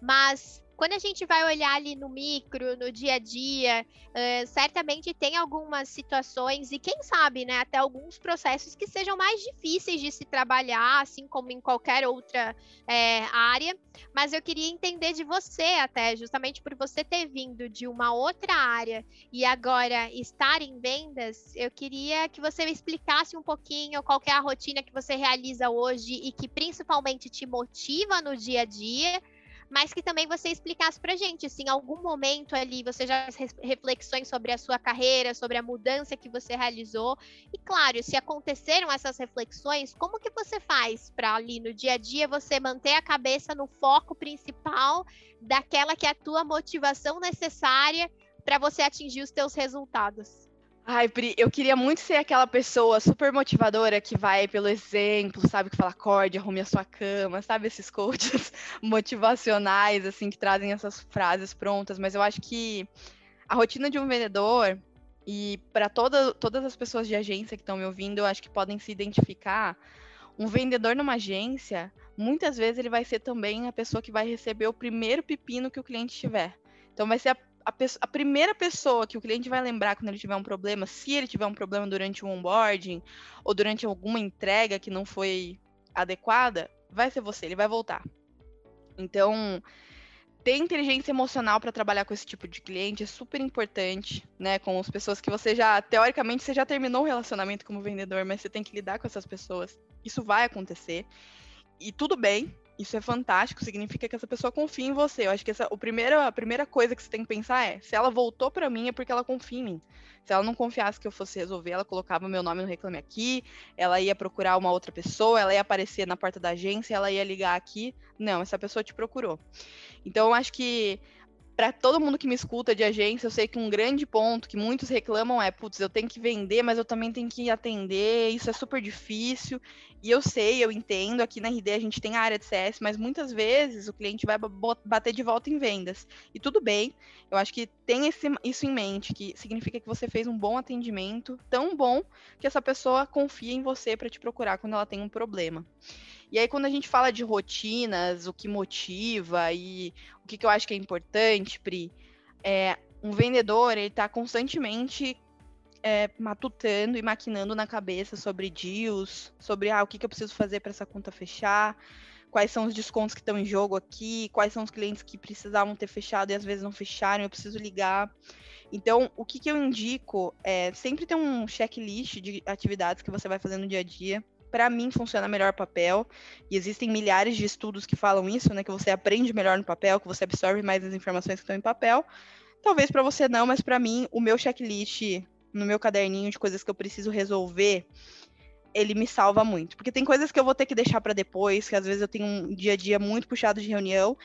Mas quando a gente vai olhar ali no micro, no dia a dia, uh, certamente tem algumas situações e quem sabe, né, até alguns processos que sejam mais difíceis de se trabalhar, assim como em qualquer outra é, área. Mas eu queria entender de você, até justamente por você ter vindo de uma outra área e agora estar em vendas, eu queria que você me explicasse um pouquinho qual é a rotina que você realiza hoje e que principalmente te motiva no dia a dia mas que também você explicasse pra gente se em algum momento ali você já fez reflexões sobre a sua carreira, sobre a mudança que você realizou. E claro, se aconteceram essas reflexões, como que você faz para ali no dia a dia você manter a cabeça no foco principal daquela que é a tua motivação necessária para você atingir os teus resultados? Ai, Pri, eu queria muito ser aquela pessoa super motivadora que vai pelo exemplo, sabe? Que fala acorde, arrume a sua cama, sabe? Esses coaches motivacionais, assim, que trazem essas frases prontas. Mas eu acho que a rotina de um vendedor, e para toda, todas as pessoas de agência que estão me ouvindo, eu acho que podem se identificar. Um vendedor numa agência, muitas vezes ele vai ser também a pessoa que vai receber o primeiro pepino que o cliente tiver. Então vai ser a a, a, primeira pessoa que o cliente vai lembrar quando ele tiver um problema, se ele tiver um problema durante o onboarding ou durante alguma entrega que não foi adequada, vai ser você, ele vai voltar. Então, ter inteligência emocional para trabalhar com esse tipo de cliente é super importante, né? Com as pessoas que você já, teoricamente, você já terminou o relacionamento como vendedor, mas você tem que lidar com essas pessoas. Isso vai acontecer. E tudo bem, isso é fantástico, significa que essa pessoa confia em você. Eu acho que essa, o primeiro, a primeira coisa que você tem que pensar é: se ela voltou para mim, é porque ela confia em mim. Se ela não confiasse que eu fosse resolver, ela colocava meu nome no Reclame Aqui, ela ia procurar uma outra pessoa, ela ia aparecer na porta da agência, ela ia ligar aqui. Não, essa pessoa te procurou. Então, eu acho que para todo mundo que me escuta de agência, eu sei que um grande ponto que muitos reclamam é, putz, eu tenho que vender, mas eu também tenho que atender, isso é super difícil. E eu sei, eu entendo, aqui na RD a gente tem a área de CS, mas muitas vezes o cliente vai bater de volta em vendas. E tudo bem, eu acho que tem esse, isso em mente, que significa que você fez um bom atendimento, tão bom que essa pessoa confia em você para te procurar quando ela tem um problema. E aí, quando a gente fala de rotinas, o que motiva e o que, que eu acho que é importante, Pri, é um vendedor, ele está constantemente é, matutando e maquinando na cabeça sobre deals, sobre ah, o que, que eu preciso fazer para essa conta fechar, quais são os descontos que estão em jogo aqui, quais são os clientes que precisavam ter fechado e às vezes não fecharam, eu preciso ligar. Então, o que, que eu indico é sempre ter um checklist de atividades que você vai fazer no dia a dia para mim funciona melhor papel. E existem milhares de estudos que falam isso, né? Que você aprende melhor no papel, que você absorve mais as informações que estão em papel. Talvez para você não, mas para mim o meu checklist no meu caderninho de coisas que eu preciso resolver, ele me salva muito, porque tem coisas que eu vou ter que deixar para depois, que às vezes eu tenho um dia a dia muito puxado de reunião,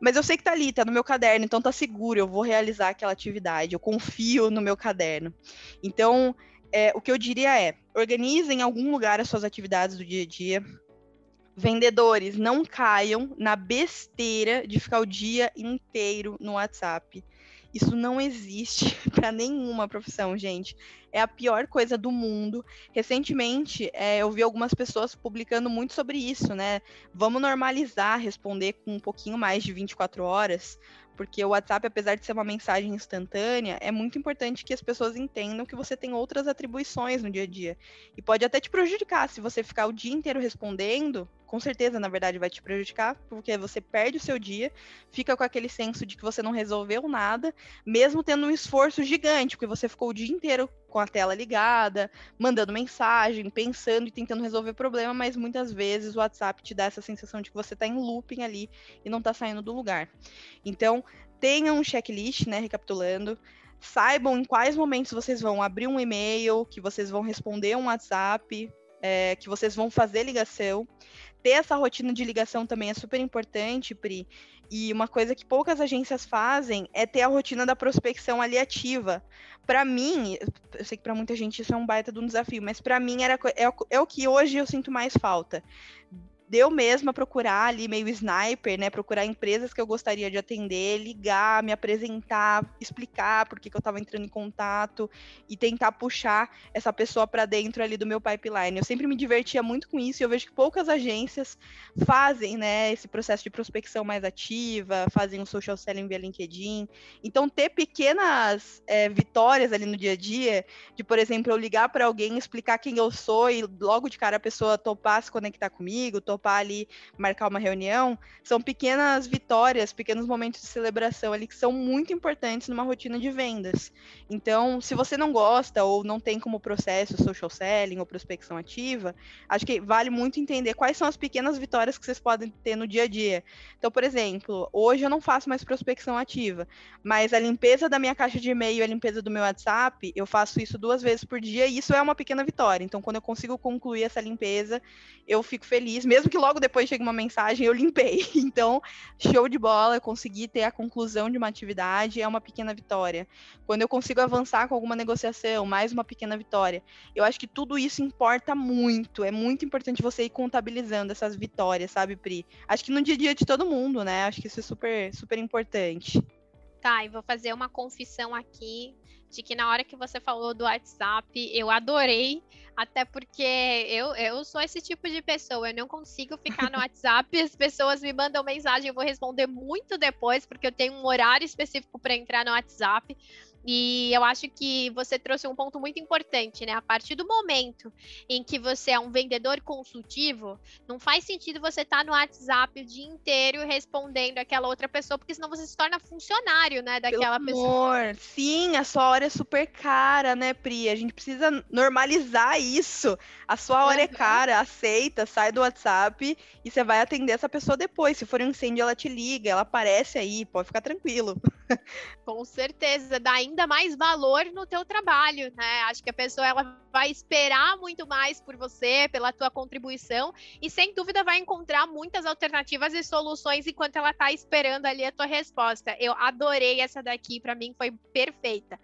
mas eu sei que tá ali, tá no meu caderno, então tá seguro, eu vou realizar aquela atividade, eu confio no meu caderno. Então, é, o que eu diria é: organize em algum lugar as suas atividades do dia a dia. Vendedores, não caiam na besteira de ficar o dia inteiro no WhatsApp. Isso não existe para nenhuma profissão, gente. É a pior coisa do mundo. Recentemente, é, eu vi algumas pessoas publicando muito sobre isso, né? Vamos normalizar responder com um pouquinho mais de 24 horas, porque o WhatsApp, apesar de ser uma mensagem instantânea, é muito importante que as pessoas entendam que você tem outras atribuições no dia a dia. E pode até te prejudicar se você ficar o dia inteiro respondendo, com certeza, na verdade, vai te prejudicar, porque você perde o seu dia, fica com aquele senso de que você não resolveu nada, mesmo tendo um esforço gigante, porque você ficou o dia inteiro com a tela ligada, mandando mensagem, pensando e tentando resolver problema, mas muitas vezes o WhatsApp te dá essa sensação de que você está em looping ali e não está saindo do lugar. Então, tenha um checklist, né, recapitulando, saibam em quais momentos vocês vão abrir um e-mail, que vocês vão responder um WhatsApp, é, que vocês vão fazer ligação ter essa rotina de ligação também é super importante, Pri. E uma coisa que poucas agências fazem é ter a rotina da prospecção ali ativa. Para mim, eu sei que para muita gente isso é um baita de um desafio, mas para mim era, é, é o que hoje eu sinto mais falta deu mesmo a procurar ali meio sniper, né? Procurar empresas que eu gostaria de atender, ligar, me apresentar, explicar por que, que eu estava entrando em contato e tentar puxar essa pessoa para dentro ali do meu pipeline. Eu sempre me divertia muito com isso e eu vejo que poucas agências fazem, né, esse processo de prospecção mais ativa, fazem o social selling via LinkedIn. Então, ter pequenas é, vitórias ali no dia a dia, de, por exemplo, eu ligar para alguém, explicar quem eu sou e logo de cara a pessoa topar se conectar comigo, topar topar ali, marcar uma reunião, são pequenas vitórias, pequenos momentos de celebração ali que são muito importantes numa rotina de vendas. Então, se você não gosta ou não tem como processo social selling ou prospecção ativa, acho que vale muito entender quais são as pequenas vitórias que vocês podem ter no dia a dia. Então, por exemplo, hoje eu não faço mais prospecção ativa, mas a limpeza da minha caixa de e-mail e a limpeza do meu WhatsApp, eu faço isso duas vezes por dia e isso é uma pequena vitória. Então, quando eu consigo concluir essa limpeza, eu fico feliz, mesmo que logo depois chegue uma mensagem, eu limpei. Então, show de bola, eu consegui ter a conclusão de uma atividade, é uma pequena vitória. Quando eu consigo avançar com alguma negociação, mais uma pequena vitória. Eu acho que tudo isso importa muito. É muito importante você ir contabilizando essas vitórias, sabe, Pri? Acho que no dia a dia de todo mundo, né? Acho que isso é super, super importante. Tá, e vou fazer uma confissão aqui de que na hora que você falou do WhatsApp, eu adorei, até porque eu, eu sou esse tipo de pessoa, eu não consigo ficar no WhatsApp, as pessoas me mandam mensagem, eu vou responder muito depois, porque eu tenho um horário específico para entrar no WhatsApp. E eu acho que você trouxe um ponto muito importante, né? A partir do momento em que você é um vendedor consultivo, não faz sentido você estar tá no WhatsApp o dia inteiro respondendo aquela outra pessoa, porque senão você se torna funcionário, né, daquela Pelo pessoa. Amor. Sim, a sua hora é super cara, né, Pri? A gente precisa normalizar isso. A sua hora uhum. é cara, aceita, sai do WhatsApp e você vai atender essa pessoa depois. Se for um incêndio, ela te liga, ela aparece aí, pode ficar tranquilo. Com certeza, dá ainda mais valor no teu trabalho, né? Acho que a pessoa ela vai esperar muito mais por você, pela tua contribuição e sem dúvida vai encontrar muitas alternativas e soluções enquanto ela está esperando ali a tua resposta. Eu adorei essa daqui, para mim foi perfeita.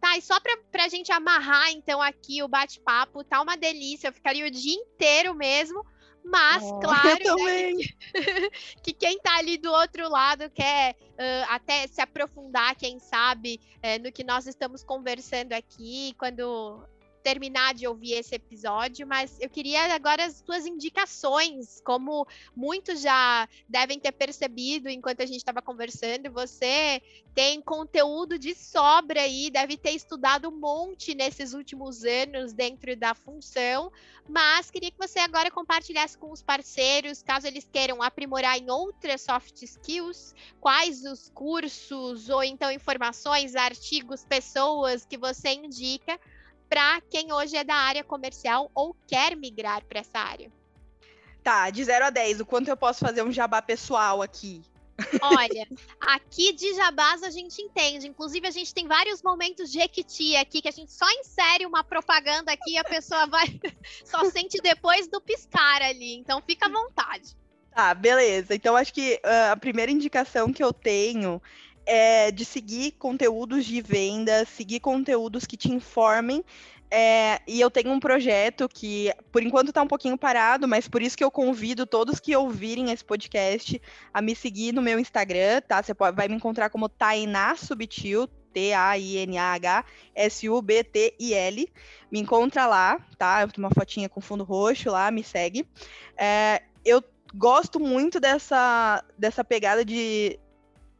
Tá, e só para a gente amarrar então aqui o bate-papo, tá uma delícia, eu ficaria o dia inteiro mesmo. Mas, oh, claro, né, que, que, quem está ali do outro lado quer uh, até se aprofundar, quem sabe, uh, no que nós estamos conversando aqui, quando terminar de ouvir esse episódio, mas eu queria agora as suas indicações, como muitos já devem ter percebido enquanto a gente estava conversando, você tem conteúdo de sobra aí, deve ter estudado um monte nesses últimos anos dentro da função, mas queria que você agora compartilhasse com os parceiros, caso eles queiram aprimorar em outras soft skills, quais os cursos ou então informações, artigos, pessoas que você indica para quem hoje é da área comercial ou quer migrar para essa área? Tá, de 0 a 10, o quanto eu posso fazer um jabá pessoal aqui? Olha, aqui de jabás a gente entende. Inclusive, a gente tem vários momentos de equity aqui que a gente só insere uma propaganda aqui e a pessoa vai só sente depois do piscar ali. Então, fica à vontade. Tá, beleza. Então, acho que uh, a primeira indicação que eu tenho é, de seguir conteúdos de venda, seguir conteúdos que te informem. É, e eu tenho um projeto que, por enquanto, está um pouquinho parado, mas por isso que eu convido todos que ouvirem esse podcast a me seguir no meu Instagram, tá? Você pode, vai me encontrar como Tainá Subtil, T-A-I-N-A-H-S-U-B-T-I-L. Me encontra lá, tá? Eu tenho uma fotinha com fundo roxo lá, me segue. É, eu gosto muito dessa, dessa pegada de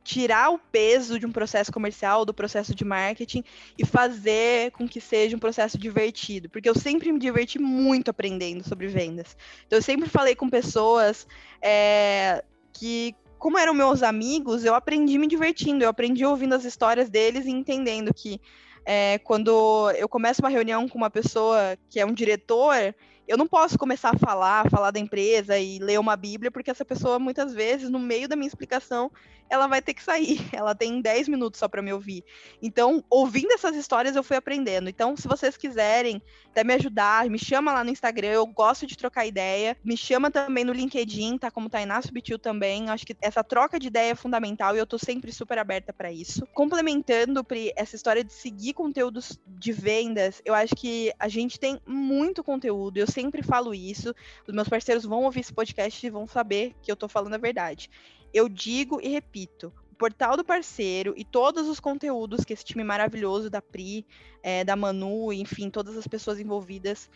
tirar o peso de um processo comercial, do processo de marketing e fazer com que seja um processo divertido, porque eu sempre me diverti muito aprendendo sobre vendas. Então eu sempre falei com pessoas é, que, como eram meus amigos, eu aprendi me divertindo, eu aprendi ouvindo as histórias deles e entendendo que é, quando eu começo uma reunião com uma pessoa que é um diretor, eu não posso começar a falar, falar da empresa e ler uma Bíblia, porque essa pessoa, muitas vezes, no meio da minha explicação, ela vai ter que sair. Ela tem 10 minutos só para me ouvir. Então, ouvindo essas histórias, eu fui aprendendo. Então, se vocês quiserem até me ajudar, me chama lá no Instagram, eu gosto de trocar ideia. Me chama também no LinkedIn, tá? Como Tainá Subtil também. Acho que essa troca de ideia é fundamental e eu tô sempre super aberta para isso. Complementando, Pri, essa história de seguir conteúdos de vendas, eu acho que a gente tem muito conteúdo. Eu sempre falo isso. Os meus parceiros vão ouvir esse podcast e vão saber que eu tô falando a verdade. Eu digo e repito, o portal do parceiro e todos os conteúdos que esse time maravilhoso da Pri, é, da Manu, enfim, todas as pessoas envolvidas,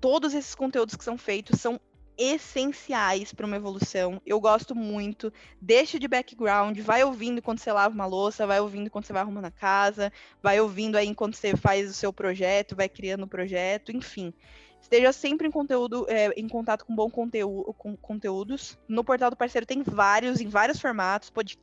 todos esses conteúdos que são feitos são essenciais para uma evolução. Eu gosto muito. Deixa de background, vai ouvindo quando você lava uma louça, vai ouvindo quando você vai arrumando a casa, vai ouvindo aí enquanto você faz o seu projeto, vai criando o projeto, enfim. Esteja sempre em conteúdo, é, em contato com bom conteúdo, com conteúdos. No portal do parceiro tem vários, em vários formatos, pod,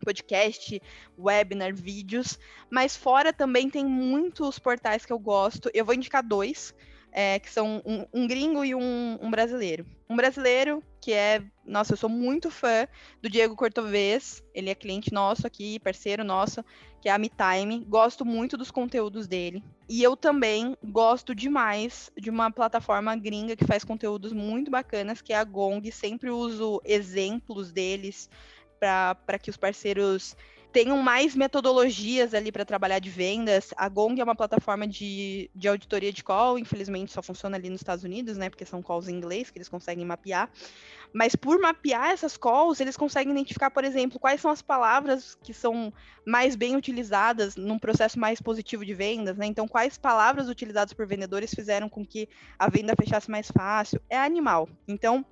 podcast, webinar, vídeos. Mas fora também tem muitos portais que eu gosto. Eu vou indicar dois é, que são um, um gringo e um, um, brasileiro. Um brasileiro que é, nossa, eu sou muito fã do Diego Cortovez, ele é cliente nosso aqui, parceiro nosso, que é a MeTime, gosto muito dos conteúdos dele. E eu também gosto demais de uma plataforma gringa que faz conteúdos muito bacanas, que é a Gong, sempre uso exemplos deles para que os parceiros tenham mais metodologias ali para trabalhar de vendas. A Gong é uma plataforma de, de auditoria de call, infelizmente só funciona ali nos Estados Unidos, né? Porque são calls em inglês que eles conseguem mapear. Mas por mapear essas calls, eles conseguem identificar, por exemplo, quais são as palavras que são mais bem utilizadas num processo mais positivo de vendas, né? Então, quais palavras utilizadas por vendedores fizeram com que a venda fechasse mais fácil? É animal. Então,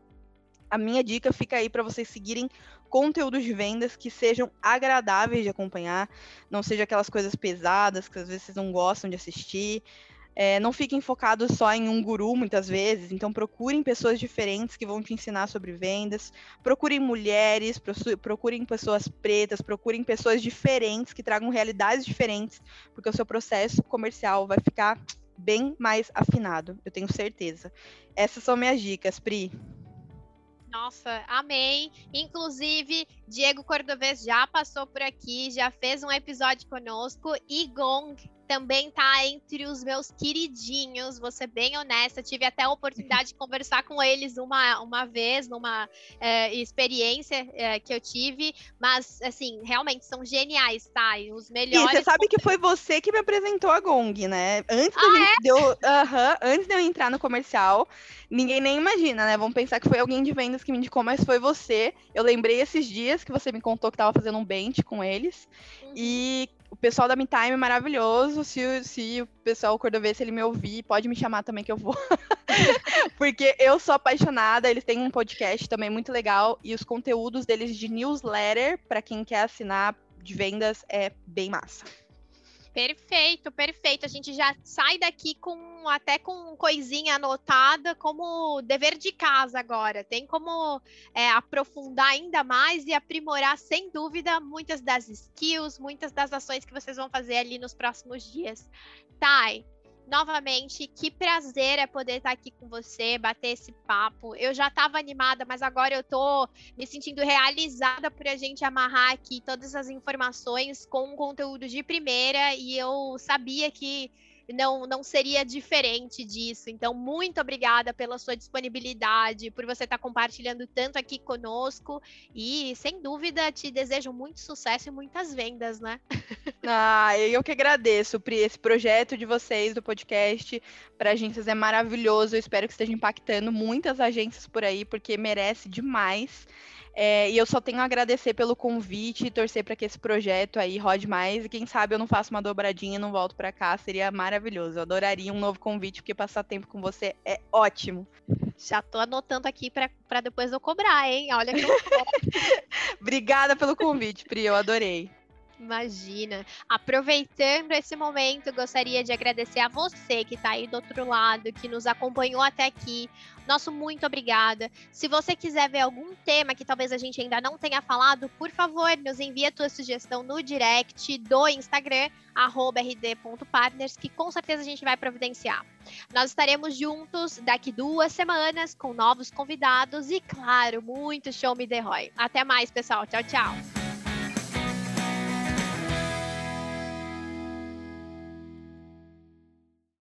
a minha dica fica aí para vocês seguirem conteúdos de vendas que sejam agradáveis de acompanhar, não sejam aquelas coisas pesadas que às vezes vocês não gostam de assistir. É, não fiquem focados só em um guru, muitas vezes. Então, procurem pessoas diferentes que vão te ensinar sobre vendas. Procurem mulheres, procurem pessoas pretas, procurem pessoas diferentes que tragam realidades diferentes, porque o seu processo comercial vai ficar bem mais afinado, eu tenho certeza. Essas são minhas dicas, Pri. Nossa, amei. Inclusive, Diego Cordovez já passou por aqui, já fez um episódio conosco. E Gong também tá entre os meus queridinhos, vou ser bem honesta. Tive até a oportunidade de conversar com eles uma, uma vez, numa é, experiência é, que eu tive, mas, assim, realmente são geniais, tá? E os melhores. E você sabe que foi você que me apresentou a Gong, né? Antes ah, gente é? deu, uh -huh, antes de eu entrar no comercial, ninguém nem imagina, né? Vamos pensar que foi alguém de vendas que me indicou, mas foi você. Eu lembrei esses dias que você me contou que tava fazendo um bench com eles. Uhum. E pessoal da MeTime é maravilhoso. Se, se o pessoal cordovês, se ele me ouvir, pode me chamar também que eu vou. Porque eu sou apaixonada. Eles têm um podcast também muito legal. E os conteúdos deles de newsletter, para quem quer assinar de vendas, é bem massa. Perfeito, perfeito. A gente já sai daqui com até com coisinha anotada como dever de casa agora. Tem como é, aprofundar ainda mais e aprimorar, sem dúvida, muitas das skills, muitas das ações que vocês vão fazer ali nos próximos dias. Thay, novamente, que prazer é poder estar aqui com você, bater esse papo. Eu já estava animada, mas agora eu tô me sentindo realizada por a gente amarrar aqui todas as informações com um conteúdo de primeira e eu sabia que não, não seria diferente disso. Então, muito obrigada pela sua disponibilidade, por você estar compartilhando tanto aqui conosco. E, sem dúvida, te desejo muito sucesso e muitas vendas, né? Ah, eu que agradeço, Pri. Esse projeto de vocês do podcast para agências é maravilhoso. Eu espero que esteja impactando muitas agências por aí, porque merece demais. É, e eu só tenho a agradecer pelo convite e torcer para que esse projeto aí rode mais. E quem sabe eu não faço uma dobradinha e não volto para cá. Seria maravilhoso. Eu adoraria um novo convite, porque passar tempo com você é ótimo. Já tô anotando aqui para depois eu cobrar, hein? Olha que Obrigada pelo convite, Pri. Eu adorei. Imagina. Aproveitando esse momento, gostaria de agradecer a você que está aí do outro lado, que nos acompanhou até aqui. Nosso muito obrigada. Se você quiser ver algum tema que talvez a gente ainda não tenha falado, por favor, nos envie a tua sugestão no direct do Instagram, rd.partners, que com certeza a gente vai providenciar. Nós estaremos juntos daqui duas semanas com novos convidados e, claro, muito show me the Roy. Até mais, pessoal. Tchau, tchau.